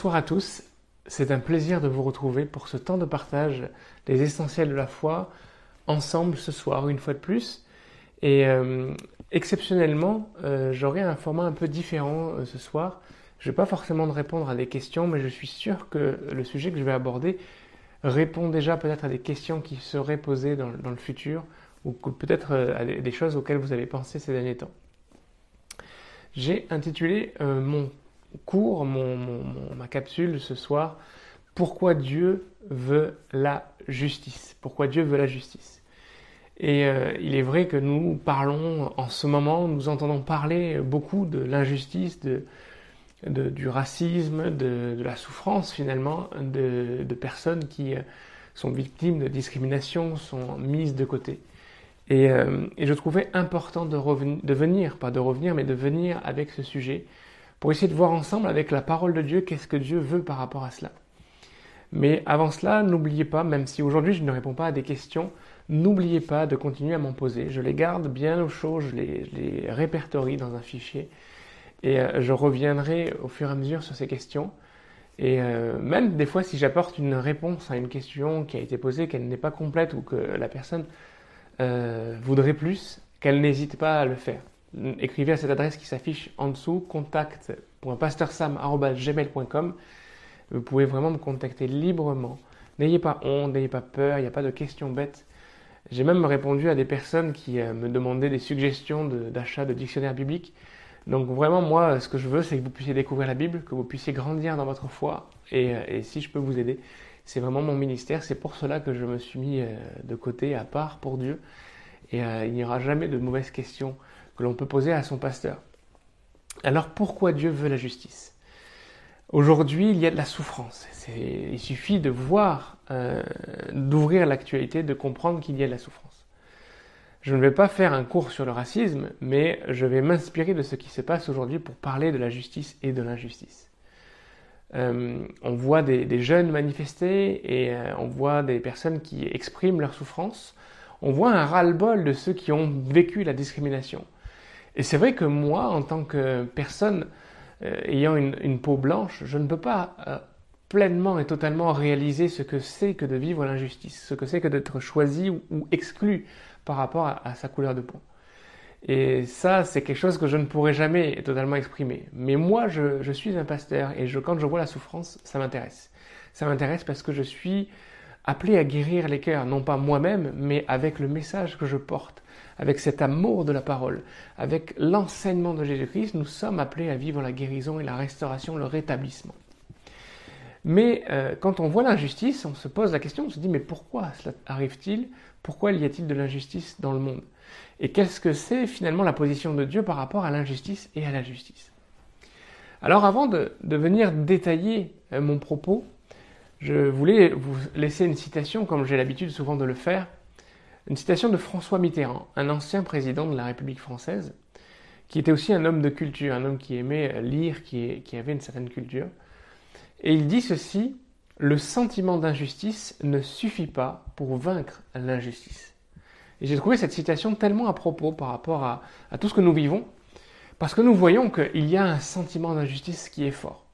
Bonsoir à tous, c'est un plaisir de vous retrouver pour ce temps de partage des essentiels de la foi ensemble ce soir une fois de plus. Et euh, exceptionnellement, euh, j'aurai un format un peu différent euh, ce soir. Je ne vais pas forcément répondre à des questions, mais je suis sûr que le sujet que je vais aborder répond déjà peut-être à des questions qui seraient posées dans, le futur ou peut-être à des choses auxquelles vous avez pensé ces derniers temps. J'ai intitulé mon cours, ma capsule ce soir, pourquoi Dieu veut la justice? Pourquoi Dieu veut la justice? Et euh, il est vrai que nous parlons en ce moment, nous entendons parler beaucoup de l'injustice, de, du racisme, de, la souffrance finalement de, personnes qui euh, sont victimes de discrimination, sont mises de côté. Et, euh, et je trouvais important de, de venir, pas de revenir, mais de venir avec ce sujet pour essayer de voir ensemble avec la parole de Dieu qu'est-ce que Dieu veut par rapport à cela. Mais avant cela, n'oubliez pas, même si aujourd'hui je ne réponds pas à des questions, n'oubliez pas de continuer à m'en poser. Je les garde bien au chaud, je les, répertorie dans un fichier et euh, je reviendrai au fur et à mesure sur ces questions. Et euh, même des fois, si j'apporte une réponse à une question qui a été posée, qu'elle n'est pas complète ou que la personne euh, voudrait plus, qu'elle n'hésite pas à le faire écrivez à cette adresse qui s'affiche en dessous, contact.pastorsam.gmail.com. Vous pouvez vraiment me contacter librement. N'ayez pas honte, n'ayez pas peur, il n'y a pas de questions bêtes. J'ai même répondu à des personnes qui euh, me demandaient des suggestions d'achat de, dictionnaires bibliques. Donc vraiment, moi, ce que je veux, c'est que vous puissiez découvrir la Bible, que vous puissiez grandir dans votre foi. Et, euh, si je peux vous aider, c'est vraiment mon ministère. C'est pour cela que je me suis mis euh, de côté, à part pour Dieu. Et il n'y aura jamais de mauvaises questions que l'on peut poser à son pasteur. Alors pourquoi Dieu veut la justice? Aujourd'hui, il y a de la souffrance. Il suffit de voir, euh, d'ouvrir l'actualité, de comprendre qu'il y a de la souffrance. Je ne vais pas faire un cours sur le racisme, mais je vais m'inspirer de ce qui se passe aujourd'hui pour parler de la justice et de l'injustice. Euh, on voit des, jeunes manifester et euh, on voit des personnes qui expriment leur souffrance. On voit un ras-le-bol de ceux qui ont vécu la discrimination. Et c'est vrai que moi, en tant que personne euh, ayant une, peau blanche, je ne peux pas euh, pleinement et totalement réaliser ce que c'est que de vivre l'injustice, ce que c'est que d'être choisi ou, exclu par rapport à, sa couleur de peau. Et ça, c'est quelque chose que je ne pourrais jamais totalement exprimer. Mais moi, je, suis un pasteur et je, quand je vois la souffrance, ça m'intéresse. Ça m'intéresse parce que je suis appelé à guérir les cœurs, non pas moi-même, mais avec le message que je porte avec cet amour de la parole, avec l'enseignement de Jésus-Christ, nous sommes appelés à vivre la guérison et la restauration, le rétablissement. Mais euh, quand on voit l'injustice, on se pose la question, on se dit mais pourquoi cela arrive-t-il? Pourquoi y a-t-il de l'injustice dans le monde? Et qu'est-ce que c'est finalement la position de Dieu par rapport à l'injustice et à la justice? Alors avant de, venir détailler euh, mon propos, je voulais vous laisser une citation comme j'ai l'habitude souvent de le faire une citation de François Mitterrand, un ancien président de la République française, qui était aussi un homme de culture, un homme qui aimait lire, qui, avait une certaine culture. Et il dit ceci, le sentiment d'injustice ne suffit pas pour vaincre l'injustice. Et j'ai trouvé cette citation tellement à propos par rapport à, à tout ce que nous vivons, parce que nous voyons qu'il y a un sentiment d'injustice qui est fort.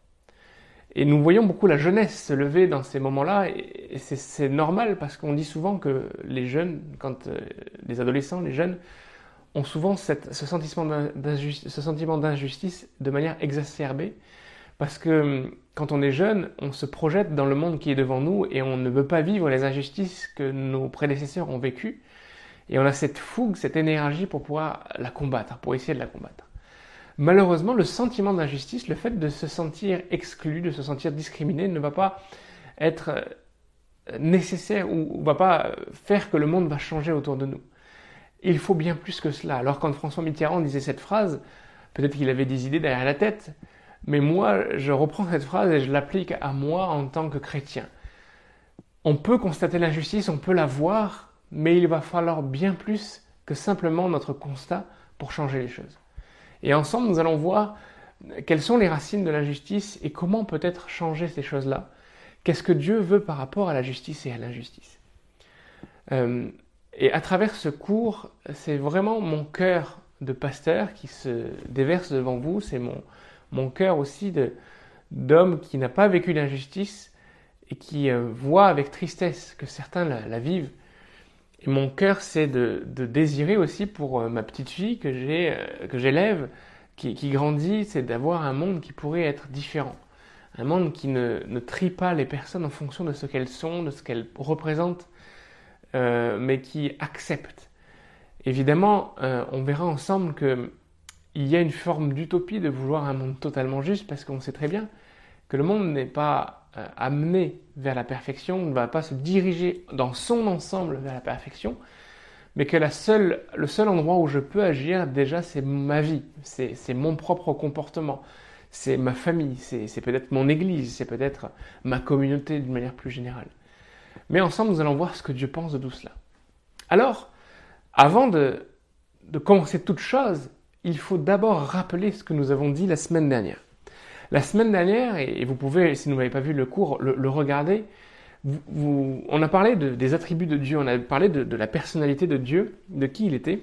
Et nous voyons beaucoup la jeunesse se lever dans ces moments-là, et c'est normal parce qu'on dit souvent que les jeunes, quand euh, les adolescents, les jeunes, ont souvent ce, sentiment d'injustice de manière exacerbée, parce que hum, quand on est jeune, on se projette dans le monde qui est devant nous et on ne veut pas vivre les injustices que nos prédécesseurs ont vécues, et on a cette fougue, cette énergie pour pouvoir la combattre, pour essayer de la combattre. Malheureusement, le sentiment d'injustice, le fait de se sentir exclu, de se sentir discriminé, ne va pas être euh, nécessaire ou va pas faire que le monde va changer autour de nous. Il faut bien plus que cela. Alors quand François Mitterrand disait cette phrase, peut-être qu'il avait des idées derrière la tête, mais moi, je reprends cette phrase et je l'applique à moi en tant que chrétien. On peut constater l'injustice, on peut la voir, mais il va falloir bien plus que simplement notre constat pour changer les choses. Et ensemble, nous allons voir quelles sont les racines de l'injustice et comment peut-être changer ces choses-là. Qu'est-ce que Dieu veut par rapport à la justice et à l'injustice euh, Et à travers ce cours, c'est vraiment mon cœur de pasteur qui se déverse devant vous. C'est mon, mon cœur aussi d'homme qui n'a pas vécu l'injustice et qui euh, voit avec tristesse que certains la, vivent. Et mon cœur, c'est de, désirer aussi pour euh, ma petite fille que euh, j'élève, qui, grandit, c'est d'avoir un monde qui pourrait être différent. Un monde qui ne, trie pas les personnes en fonction de ce qu'elles sont, de ce qu'elles représentent, mais qui accepte. Évidemment, on verra ensemble que il y a une forme d'utopie de vouloir un monde totalement juste parce qu'on sait très bien que le monde n'est pas euh, amené vers la perfection, ne va pas se diriger dans son ensemble vers la perfection, mais que la seule, le seul endroit où je peux agir déjà c'est ma vie, c'est mon propre comportement, c'est ma famille, c'est peut-être mon église, c'est peut-être ma communauté d'une manière plus générale. Mais ensemble nous allons voir ce que Dieu pense de tout cela. Alors, avant de, de commencer toute chose, il faut d'abord rappeler ce que nous avons dit la semaine dernière. La semaine dernière, et vous pouvez, si vous n'avez pas vu le cours, le, regarder, on a parlé des attributs de Dieu, on a parlé de, la personnalité de Dieu, de qui il était,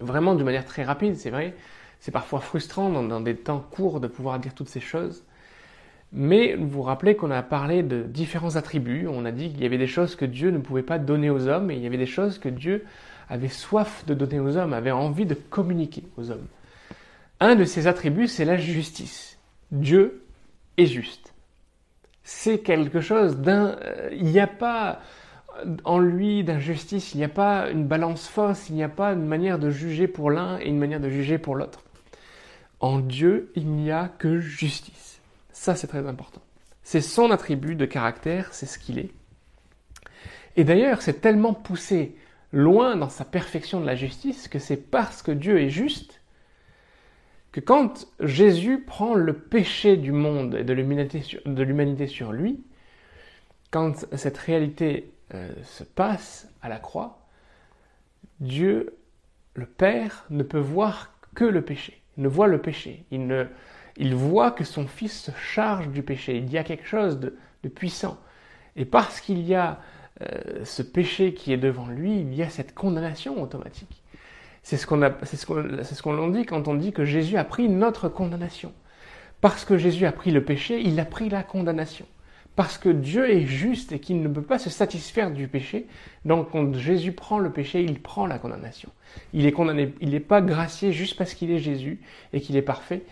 vraiment d'une manière très rapide, c'est vrai. C'est parfois frustrant dans, dans, des temps courts de pouvoir dire toutes ces choses. Mais vous vous rappelez qu'on a parlé de différents attributs. On a dit qu'il y avait des choses que Dieu ne pouvait pas donner aux hommes et il y avait des choses que Dieu avait soif de donner aux hommes, avait envie de communiquer aux hommes. Un de ces attributs, c'est la justice. Dieu est juste. C'est quelque chose d'un... Euh, il n'y a pas en lui d'injustice, il n'y a pas une balance fausse, il n'y a pas une manière de juger pour l'un et une manière de juger pour l'autre. En Dieu, il n'y a que justice. Ça, c'est très important. C'est son attribut de caractère, c'est ce qu'il est. Et d'ailleurs, c'est tellement poussé loin dans sa perfection de la justice que c'est parce que Dieu est juste quand Jésus prend le péché du monde et de l'humanité sur, lui, quand cette réalité euh, se passe à la croix, Dieu, le Père, ne peut voir que le péché, il ne voit le péché, il, voit que son Fils se charge du péché, il y a quelque chose de, de puissant. Et parce qu'il y a euh, ce péché qui est devant lui, il y a cette condamnation automatique. C'est ce qu'on c'est ce qu'on dit quand on dit que Jésus a pris notre condamnation. Parce que Jésus a pris le péché, il a pris la condamnation. Parce que Dieu est juste et qu'il ne peut pas se satisfaire du péché, donc quand Jésus prend le péché, il prend la condamnation. Il est condamné, il n'est pas gracié juste parce qu'il est Jésus et qu'il est parfait,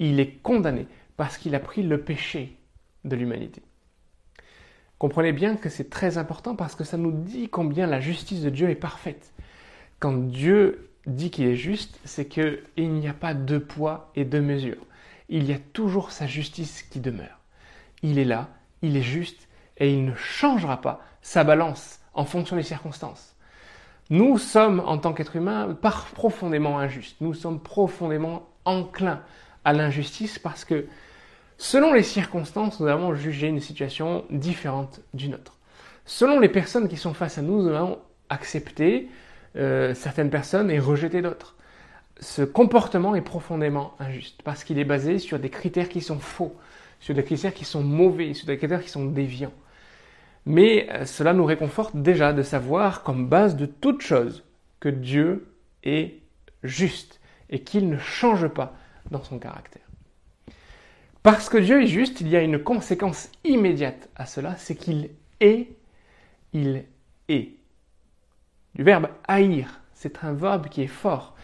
il est condamné parce qu'il a pris le péché de l'humanité. Comprenez bien que c'est très important parce que ça nous dit combien la justice de Dieu est parfaite. Quand Dieu dit qu'il est juste, c'est qu'il n'y a pas deux poids et deux mesures. Il y a toujours sa justice qui demeure. Il est là, il est juste et il ne changera pas sa balance en fonction des circonstances. Nous sommes, en tant qu'êtres humains, profondément injustes. Nous sommes profondément enclins à l'injustice parce que Selon les circonstances, nous allons juger une situation différente d'une autre. Selon les personnes qui sont face à nous, nous allons accepter euh, certaines personnes et rejeter d'autres. Ce comportement est profondément injuste parce qu'il est basé sur des critères qui sont faux, sur des critères qui sont mauvais, sur des critères qui sont déviants. Mais euh, cela nous réconforte déjà de savoir, comme base de toute chose, que Dieu est juste et qu'il ne change pas dans son caractère. Parce que Dieu est juste, il y a une conséquence immédiate à cela, c'est qu'il est, il est. Du verbe haïr, c'est un verbe qui est fort.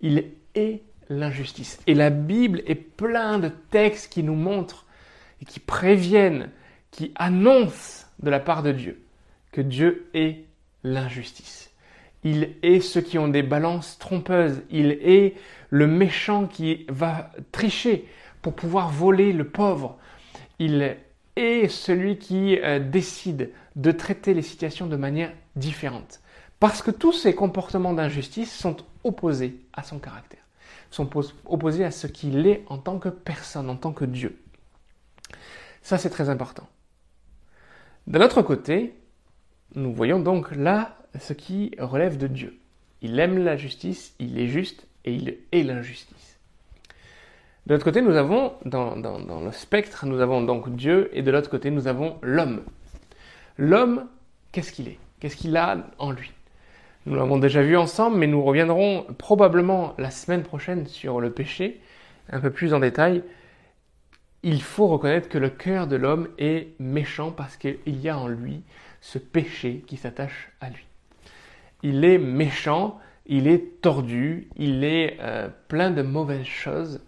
Il est l'injustice. Et la Bible est plein de textes qui nous montrent et qui préviennent, qui annoncent de la part de Dieu que Dieu est l'injustice. Il est ceux qui ont des balances trompeuses. Il est le méchant qui va tricher pour pouvoir voler le pauvre. Il est celui qui euh, décide de traiter les situations de manière différente. Parce que tous ces comportements d'injustice sont opposés à son caractère, sont opposés à ce qu'il est en tant que personne, en tant que Dieu. Ça, c'est très important. D'un autre côté, nous voyons donc là ce qui relève de Dieu. Il aime la justice, il est juste et il est l'injustice. De l'autre côté, nous avons, dans, le spectre, nous avons donc Dieu, et de l'autre côté, nous avons l'homme. L'homme, qu'est-ce qu'il est? Qu'est-ce qu'il a en lui? Nous l'avons déjà vu ensemble, mais nous reviendrons probablement la semaine prochaine sur le péché, un peu plus en détail. il faut reconnaître que le cœur de l'homme est méchant parce qu'il y a en lui ce péché qui s'attache à lui. Il est méchant, il est tordu, il est euh, plein de mauvaises choses.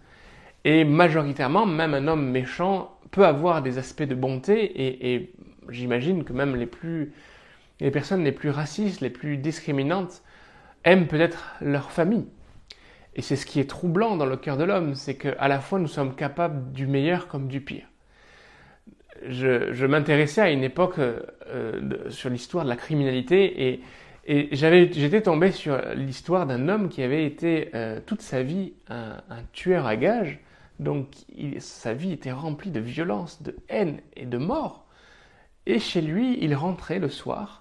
Et majoritairement, même un homme méchant peut avoir des aspects de bonté et, j'imagine que même les plus les personnes les plus racistes, les plus discriminantes aiment peut-être leur famille. Et c'est ce qui est troublant dans le cœur de l'homme, c'est qu'à la fois nous sommes capables du meilleur comme du pire. Je, m'intéressais à une époque euh, sur l'histoire de la criminalité et, j'étais tombé sur l'histoire d'un homme qui avait été euh, toute sa vie un, tueur à gages, donc sa vie était remplie de violence, de haine et de mort. Et chez lui, il rentrait le soir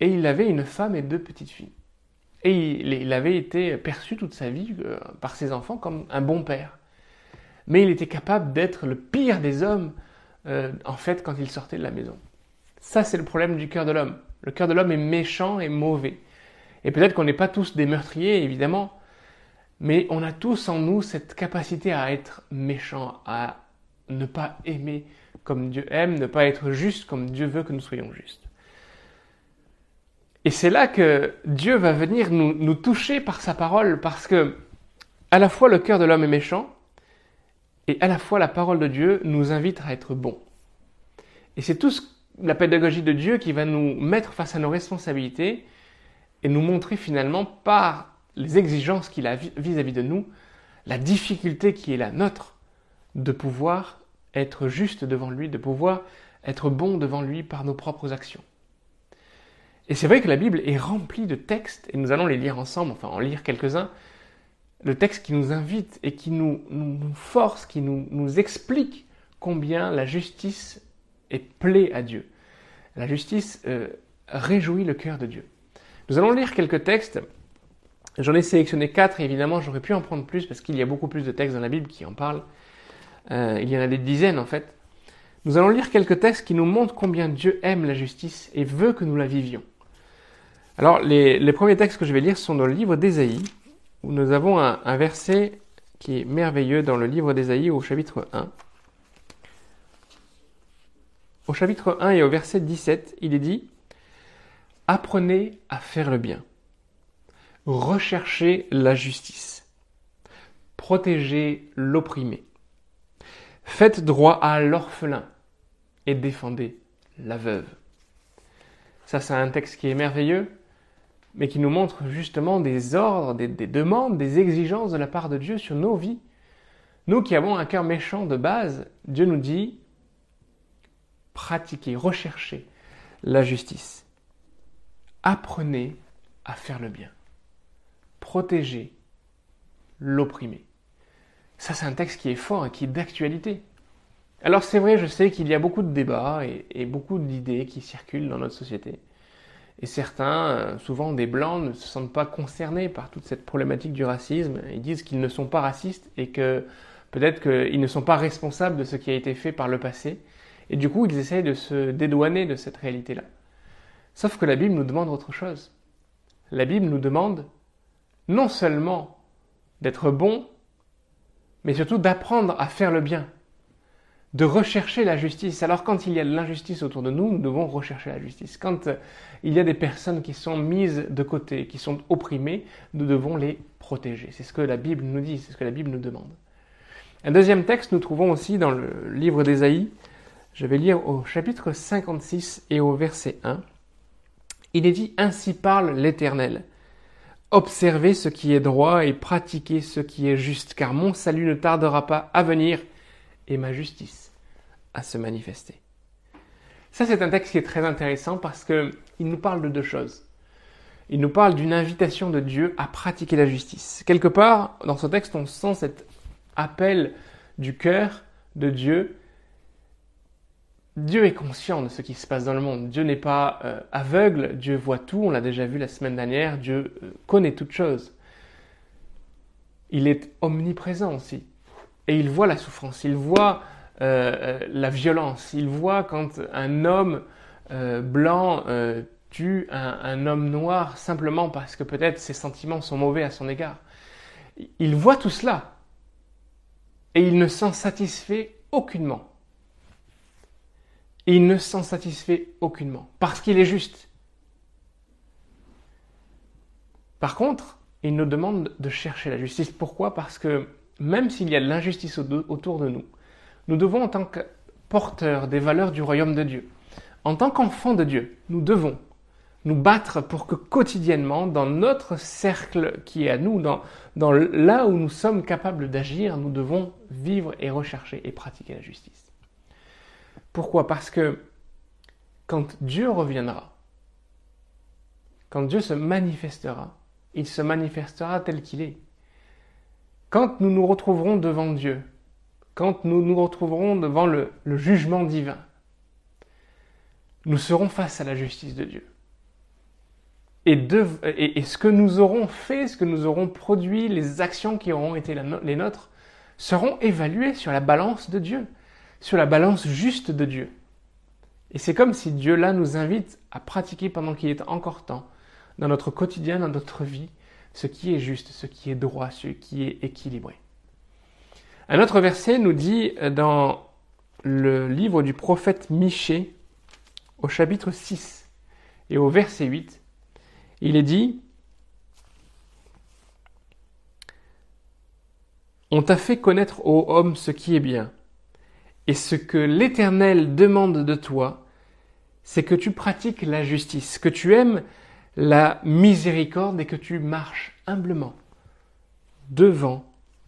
et il avait une femme et deux petites filles. Et il, avait été perçu toute sa vie euh, par ses enfants comme un bon père. Mais il était capable d'être le pire des hommes, euh, en fait, quand il sortait de la maison. Ça, c'est le problème du cœur de l'homme. Le cœur de l'homme est méchant et mauvais. Et peut-être qu'on n'est pas tous des meurtriers, évidemment, mais on a tous en nous cette capacité à être méchant, à ne pas aimer comme Dieu aime, ne pas être juste comme Dieu veut que nous soyons justes. Et c'est là que Dieu va venir nous, toucher par sa parole, parce que à la fois le cœur de l'homme est méchant, et à la fois la parole de Dieu nous invite à être bon. Et c'est tout la pédagogie de Dieu qui va nous mettre face à nos responsabilités et nous montrer finalement par les exigences qu'il a vis-à-vis de nous, la difficulté qui est la nôtre de pouvoir être juste devant lui, de pouvoir être bon devant lui par nos propres actions. Et c'est vrai que la Bible est remplie de textes, et nous allons les lire ensemble, enfin en lire quelques-uns, le texte qui nous invite et qui nous, force, qui nous, explique combien la justice est plaît à Dieu. La justice euh, réjouit le cœur de Dieu. Nous allons lire quelques textes. J'en ai sélectionné quatre, et évidemment j'aurais pu en prendre plus parce qu'il y a beaucoup plus de textes dans la Bible qui en parlent. Euh, il y en a des dizaines en fait. Nous allons lire quelques textes qui nous montrent combien Dieu aime la justice et veut que nous la vivions. Alors, les, premiers textes que je vais lire sont dans le livre d'Ésaïe, où nous avons un, un, verset qui est merveilleux dans le livre d'Ésaïe au chapitre 1. Au chapitre 1 et au verset 17, il est dit Apprenez à faire le bien, recherchez la justice, protégez l'opprimé, faites droit à l'orphelin et défendez la veuve. Ça, c'est un texte qui est merveilleux mais qui nous montre justement des ordres, des, demandes, des exigences de la part de Dieu sur nos vies. Nous qui avons un cœur méchant de base, Dieu nous dit pratiquez, recherchez la justice. Apprenez à faire le bien. Protégez l'opprimé. Ça, c'est un texte qui est fort et qui est d'actualité. Alors c'est vrai, je sais qu'il y a beaucoup de débats et beaucoup d'idées qui circulent dans notre société. Et certains, euh, souvent des blancs, ne se sentent pas concernés par toute cette problématique du racisme. Ils disent qu'ils ne sont pas racistes et que peut-être qu'ils ne sont pas responsables de ce qui a été fait par le passé. Et du coup, ils essayent de se dédouaner de cette réalité-là. Sauf que la Bible nous demande autre chose. La Bible nous demande non seulement d'être bon, mais surtout d'apprendre à faire le bien de rechercher la justice. Alors quand il y a de l'injustice autour de nous, nous devons rechercher la justice. Quand euh, il y a des personnes qui sont mises de côté, qui sont opprimées, nous devons les protéger. C'est ce que la Bible nous dit, c'est ce que la Bible nous demande. Un deuxième texte, nous trouvons aussi dans le livre d'Ésaïe. Je vais lire au chapitre 56 et au verset 1. Il est dit Ainsi parle l'Éternel. Observez ce qui est droit et pratiquez ce qui est juste, car mon salut ne tardera pas à venir et ma justice à se manifester. Ça, c'est un texte qui est très intéressant parce qu'il nous parle de deux choses. Il nous parle d'une invitation de Dieu à pratiquer la justice. Quelque part, dans ce texte, on sent cet appel du cœur de Dieu. Dieu est conscient de ce qui se passe dans le monde. Dieu n'est pas euh, aveugle, Dieu voit tout, on l'a déjà vu la semaine dernière, Dieu euh, connaît toutes choses. Il est omniprésent aussi et il voit la souffrance, il voit euh, euh, la violence, il voit quand un homme euh, blanc tue un, homme noir simplement parce que peut-être ses sentiments sont mauvais à son égard. Il voit tout cela et il ne s'en satisfait aucunement. Il ne s'en satisfait aucunement, parce qu'il est juste. Par contre, il nous demande de chercher la justice. Pourquoi? Parce que même s'il y a de l'injustice autour de nous, nous devons, en tant que porteurs des valeurs du royaume de Dieu, en tant qu'enfants de Dieu, nous devons nous battre pour que quotidiennement, dans notre cercle qui est à nous, dans, là où nous sommes capables d'agir, nous devons vivre et rechercher et pratiquer la justice. Pourquoi? Parce que quand Dieu reviendra, quand Dieu se manifestera, il se manifestera tel qu'il est. Quand nous nous retrouverons devant Dieu, quand nous nous retrouverons devant le, jugement divin, nous serons face à la justice de Dieu. Et, ce que nous aurons fait, ce que nous aurons produit, les actions qui auront été les nôtres, seront évaluées sur la balance de Dieu, sur la balance juste de Dieu. Et c'est comme si Dieu là nous invite à pratiquer pendant qu'il est encore temps dans notre quotidien, dans notre vie, ce qui est juste, ce qui est droit, ce qui est équilibré. Un autre verset nous dit dans le livre du prophète Michée, au chapitre 6 et au verset 8, il est dit On t'a fait connaître, ô homme, ce qui est bien, et ce que l'Éternel demande de toi, c'est que tu pratiques la justice, que tu aimes la miséricorde et que tu marches humblement devant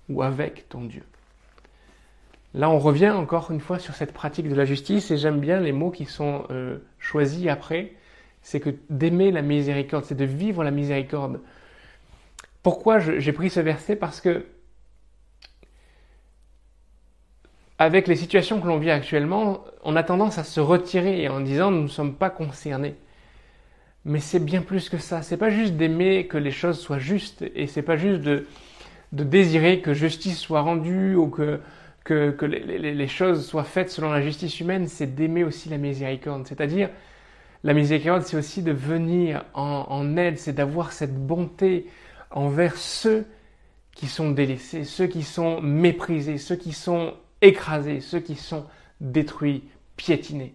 ou avec ton Dieu. Là, on revient encore une fois sur cette pratique de la justice et j'aime bien les mots qui sont euh, choisis après. C'est que d'aimer la miséricorde, c'est de vivre la miséricorde. Pourquoi j'ai pris ce verset? Parce que avec les situations que l'on vit actuellement, on a tendance à se retirer en disant nous ne sommes pas concernés. Mais c'est bien plus que ça. C'est pas juste d'aimer que les choses soient justes et c'est pas juste de, de désirer que justice soit rendue ou que, que, que les, choses soient faites selon la justice humaine, c'est d'aimer aussi la miséricorde. C'est-à-dire, la miséricorde, c'est aussi de venir en, en aide, c'est d'avoir cette bonté envers ceux qui sont délaissés, ceux qui sont méprisés, ceux qui sont écrasés, ceux qui sont détruits, piétinés.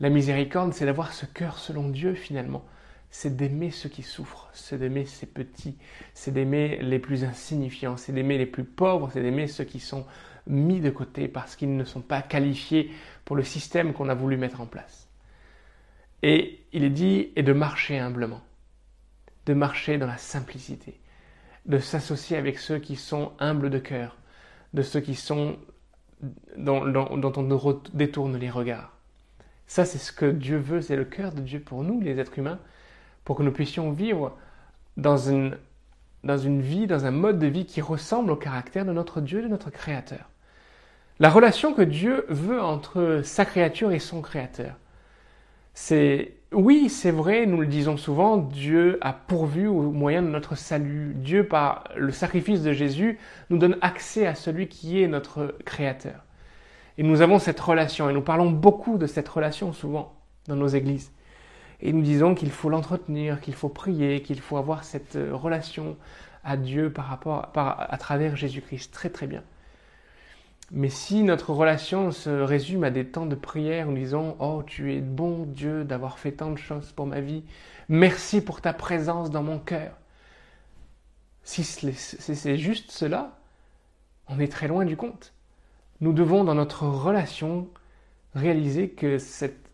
La miséricorde, c'est d'avoir ce cœur selon Dieu finalement. C'est d'aimer ceux qui souffrent, c'est d'aimer ces petits, c'est d'aimer les plus insignifiants, c'est d'aimer les plus pauvres, c'est d'aimer ceux qui sont mis de côté parce qu'ils ne sont pas qualifiés pour le système qu'on a voulu mettre en place. Et il est dit, et de marcher humblement, de marcher dans la simplicité, de s'associer avec ceux qui sont humbles de cœur, de ceux qui sont dont, dont on détourne les regards. Ça, c'est ce que Dieu veut, c'est le cœur de Dieu pour nous, les êtres humains, pour que nous puissions vivre dans une, dans une vie, dans un mode de vie qui ressemble au caractère de notre Dieu, de notre Créateur. La relation que Dieu veut entre sa créature et son Créateur. C'est, oui, c'est vrai, nous le disons souvent, Dieu a pourvu au moyen de notre salut. Dieu, par le sacrifice de Jésus, nous donne accès à celui qui est notre Créateur. Et nous avons cette relation, et nous parlons beaucoup de cette relation souvent dans nos églises. Et nous disons qu'il faut l'entretenir, qu'il faut prier, qu'il faut avoir cette euh, relation à Dieu par rapport, à travers Jésus-Christ. Très très bien. Mais si notre relation se résume à des temps de prière nous disons Oh, tu es bon Dieu d'avoir fait tant de choses pour ma vie, merci pour ta présence dans mon cœur. Si c'est juste cela, on est très loin du compte nous devons dans notre relation réaliser que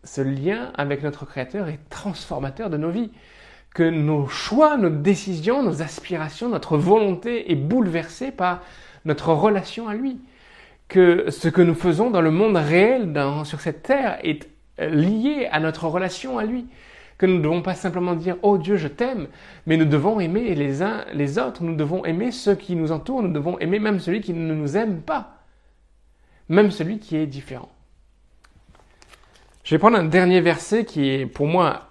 ce lien avec notre Créateur est transformateur de nos vies, que nos choix, nos décisions, nos aspirations, notre volonté est bouleversée par notre relation à lui, que ce que nous faisons dans le monde réel, sur cette terre, est lié à notre relation à lui, que nous ne devons pas simplement dire ⁇ Oh Dieu, je t'aime ⁇ mais nous devons aimer les uns les autres, nous devons aimer ceux qui nous entourent, nous devons aimer même celui qui ne nous aime pas. Même celui qui est différent. Je vais prendre un dernier verset qui est pour moi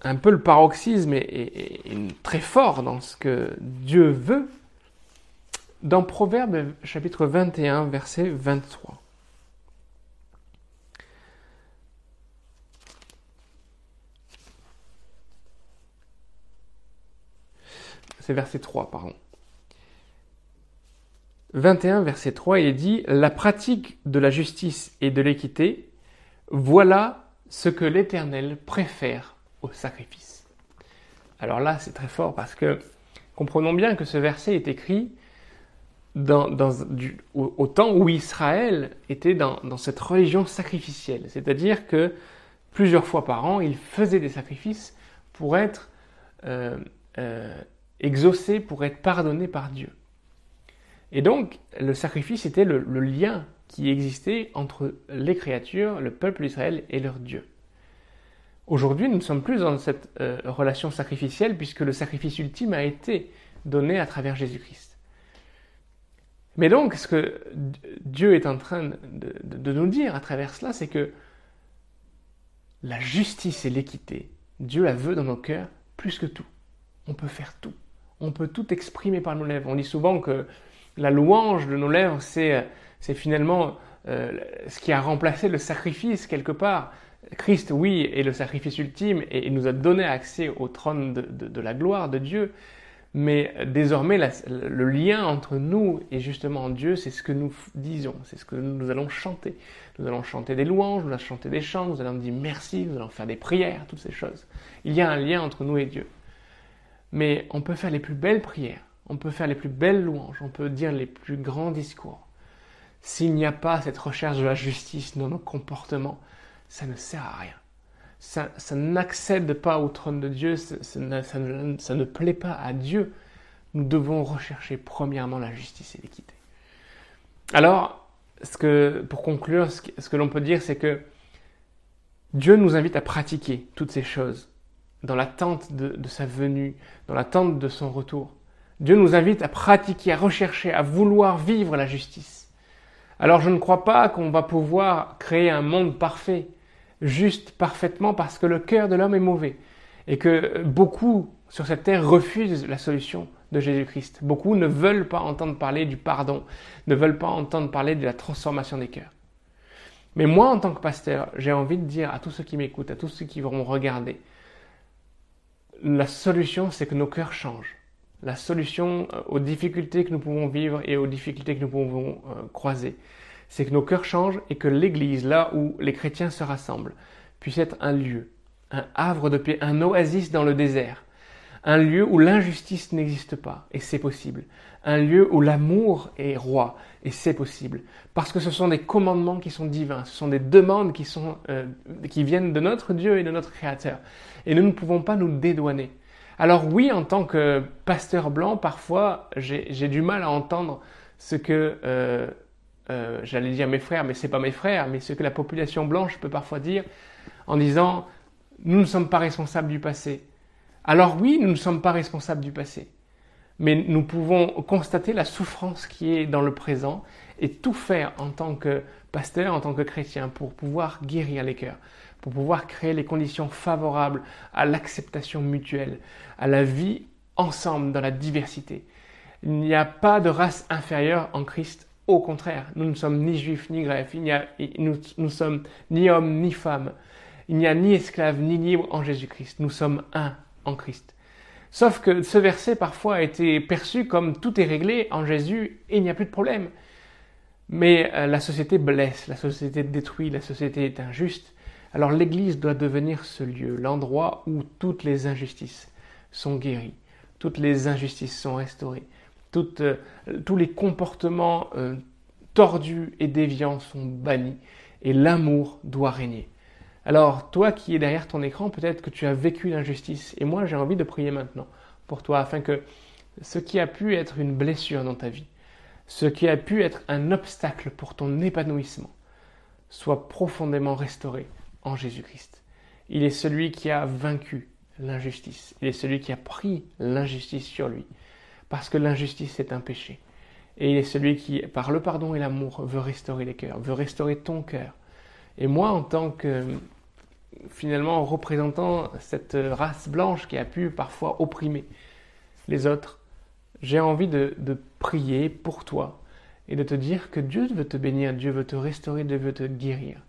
un peu le paroxysme et, très fort dans ce que Dieu veut. Dans Proverbe chapitre 21, verset 23. C'est verset 3, pardon. 21, verset 3, il est dit La pratique de la justice et de l'équité, voilà ce que l'Éternel préfère au sacrifice. Alors là, c'est très fort parce que comprenons bien que ce verset est écrit au, temps où Israël était dans, cette religion sacrificielle. C'est-à-dire que plusieurs fois par an, il faisait des sacrifices pour être euh, euh, exaucé, pour être pardonné par Dieu. Et donc, le sacrifice était le, lien qui existait entre les créatures, le peuple d'Israël et leur Dieu. Aujourd'hui, nous ne sommes plus dans cette euh, relation sacrificielle puisque le sacrifice ultime a été donné à travers Jésus-Christ. Mais donc, ce que Dieu est en train de nous dire à travers cela, c'est que la justice et l'équité, Dieu la veut dans nos cœurs plus que tout. On peut faire tout. On peut tout exprimer par nos lèvres. On dit souvent que la louange de nos lèvres, c'est, euh, finalement euh, ce qui a remplacé le sacrifice quelque part. Christ, oui, est le sacrifice ultime et il nous a donné accès au trône de, la gloire de Dieu. Mais désormais, le lien entre nous et justement Dieu, c'est ce que nous disons, c'est ce que nous allons chanter. Nous allons chanter des louanges, nous allons chanter des chants, nous allons dire merci, nous allons faire des prières, toutes ces choses. Il y a un lien entre nous et Dieu. Mais on peut faire les plus belles prières, on peut faire les plus belles louanges, on peut dire les plus grands discours. S'il n'y a pas cette recherche de la justice dans nos comportements, ça ne sert à rien. Ça, n'accède pas au trône de Dieu, ça, ne, plaît pas à Dieu. Nous devons rechercher premièrement la justice et l'équité. Alors, ce que, pour conclure, ce que, l'on peut dire, c'est que Dieu nous invite à pratiquer toutes ces choses dans l'attente de sa venue, dans l'attente de son retour. Dieu nous invite à pratiquer, à rechercher, à vouloir vivre la justice. Alors je ne crois pas qu'on va pouvoir créer un monde parfait, juste parfaitement parce que le cœur de l'homme est mauvais et que beaucoup sur cette terre refusent la solution de Jésus-Christ. Beaucoup ne veulent pas entendre parler du pardon, ne veulent pas entendre parler de la transformation des cœurs. Mais moi, en tant que pasteur, j'ai envie de dire à tous ceux qui m'écoutent, à tous ceux qui vont regarder, la solution, c'est que nos cœurs changent la solution euh, aux difficultés que nous pouvons vivre et aux difficultés que nous pouvons euh, croiser. C'est que nos cœurs changent et que l'Église, là où les chrétiens se rassemblent, puisse être un lieu, un havre de paix, un oasis dans le désert, un lieu où l'injustice n'existe pas, et c'est possible, un lieu où l'amour est roi, et c'est possible, parce que ce sont des commandements qui sont divins, ce sont des demandes qui, sont, euh, qui viennent de notre Dieu et de notre Créateur, et nous ne pouvons pas nous dédouaner. Alors oui, en tant que pasteur blanc, parfois j'ai du mal à entendre ce que, euh, euh, j'allais dire mes frères, mais ce n'est pas mes frères, mais ce que la population blanche peut parfois dire en disant nous ne sommes pas responsables du passé. Alors oui, nous ne sommes pas responsables du passé, mais nous pouvons constater la souffrance qui est dans le présent et tout faire en tant que pasteur, en tant que chrétien, pour pouvoir guérir les cœurs, pour pouvoir créer les conditions favorables à l'acceptation mutuelle, à la vie ensemble dans la diversité. Il n'y a pas de race inférieure en Christ. Au contraire, nous ne sommes ni juifs ni grecs, nous, nous sommes ni hommes ni femmes. Il n'y a ni esclaves ni libres en Jésus-Christ. Nous sommes un en Christ. Sauf que ce verset parfois a été perçu comme tout est réglé en Jésus et il n'y a plus de problème. Mais euh, la société blesse, la société détruit, la société est injuste. Alors l'Église doit devenir ce lieu, l'endroit où toutes les injustices sont guéries, toutes les injustices sont restaurées, euh, tous les comportements euh, tordus et déviants sont bannis, et l'amour doit régner. Alors toi qui es derrière ton écran, peut-être que tu as vécu l'injustice, et moi j'ai envie de prier maintenant pour toi, afin que ce qui a pu être une blessure dans ta vie, ce qui a pu être un obstacle pour ton épanouissement, soit profondément restauré en Jésus-Christ. Il est celui qui a vaincu l'injustice. Il est celui qui a pris l'injustice sur lui. Parce que l'injustice est un péché. Et il est celui qui, par le pardon et l'amour, veut restaurer les cœurs, veut restaurer ton cœur. Et moi, en tant que, finalement, représentant cette race blanche qui a pu parfois opprimer les autres, j'ai envie de, de prier pour toi et de te dire que Dieu veut te bénir, Dieu veut te restaurer, Dieu veut te guérir.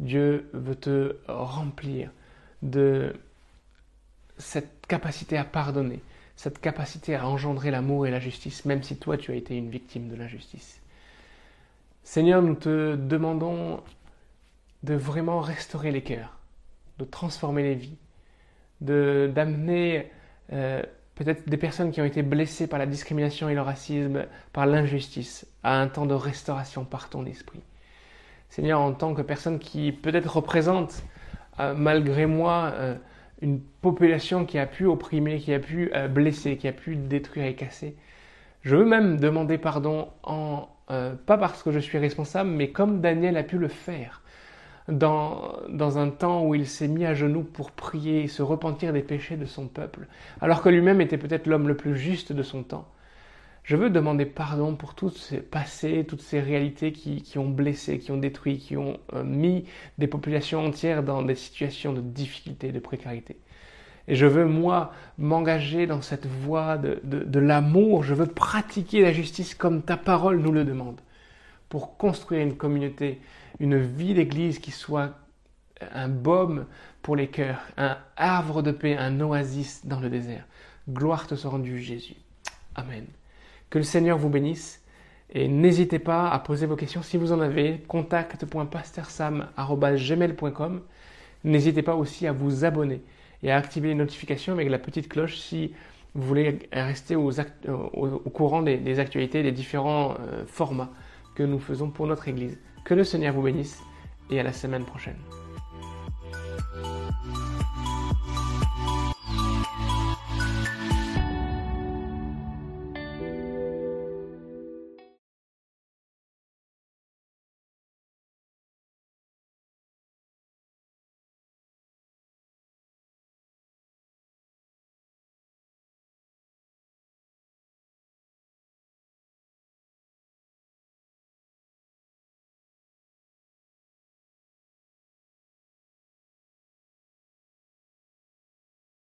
Dieu veut te remplir de cette capacité à pardonner, cette capacité à engendrer l'amour et la justice, même si toi tu as été une victime de l'injustice. Seigneur, nous te demandons de vraiment restaurer les cœurs, de transformer les vies, de d'amener euh, peut-être des personnes qui ont été blessées par la discrimination et le racisme, par l'injustice, à un temps de restauration par ton esprit. Seigneur, en tant que personne qui peut-être représente, euh, malgré moi, euh, une population qui a pu opprimer, qui a pu blesser, qui a pu détruire et casser, je veux même demander pardon, en, pas parce que je suis responsable, mais comme Daniel a pu le faire dans, dans un temps où il s'est mis à genoux pour prier se repentir des péchés de son peuple, alors que lui-même était peut-être l'homme le plus juste de son temps. Je veux demander pardon pour tous ces passés, toutes ces réalités qui, qui ont blessé, qui ont détruit, qui ont euh, mis des populations entières dans des situations de difficulté, de précarité. Et je veux, moi, m'engager dans cette voie de, de, de l'amour. Je veux pratiquer la justice comme ta parole nous le demande pour construire une communauté, une vie d'église qui soit un baume pour les cœurs, un havre de paix, un oasis dans le désert. Gloire te soit rendue, Jésus. Amen. Que le Seigneur vous bénisse et n'hésitez pas à poser vos questions si vous en avez. contact.pastersam.gmail.com N'hésitez pas aussi à vous abonner et à activer les notifications avec la petite cloche si vous voulez rester au, courant des, actualités des différents euh, formats que nous faisons pour notre Église. Que le Seigneur vous bénisse et à la semaine prochaine.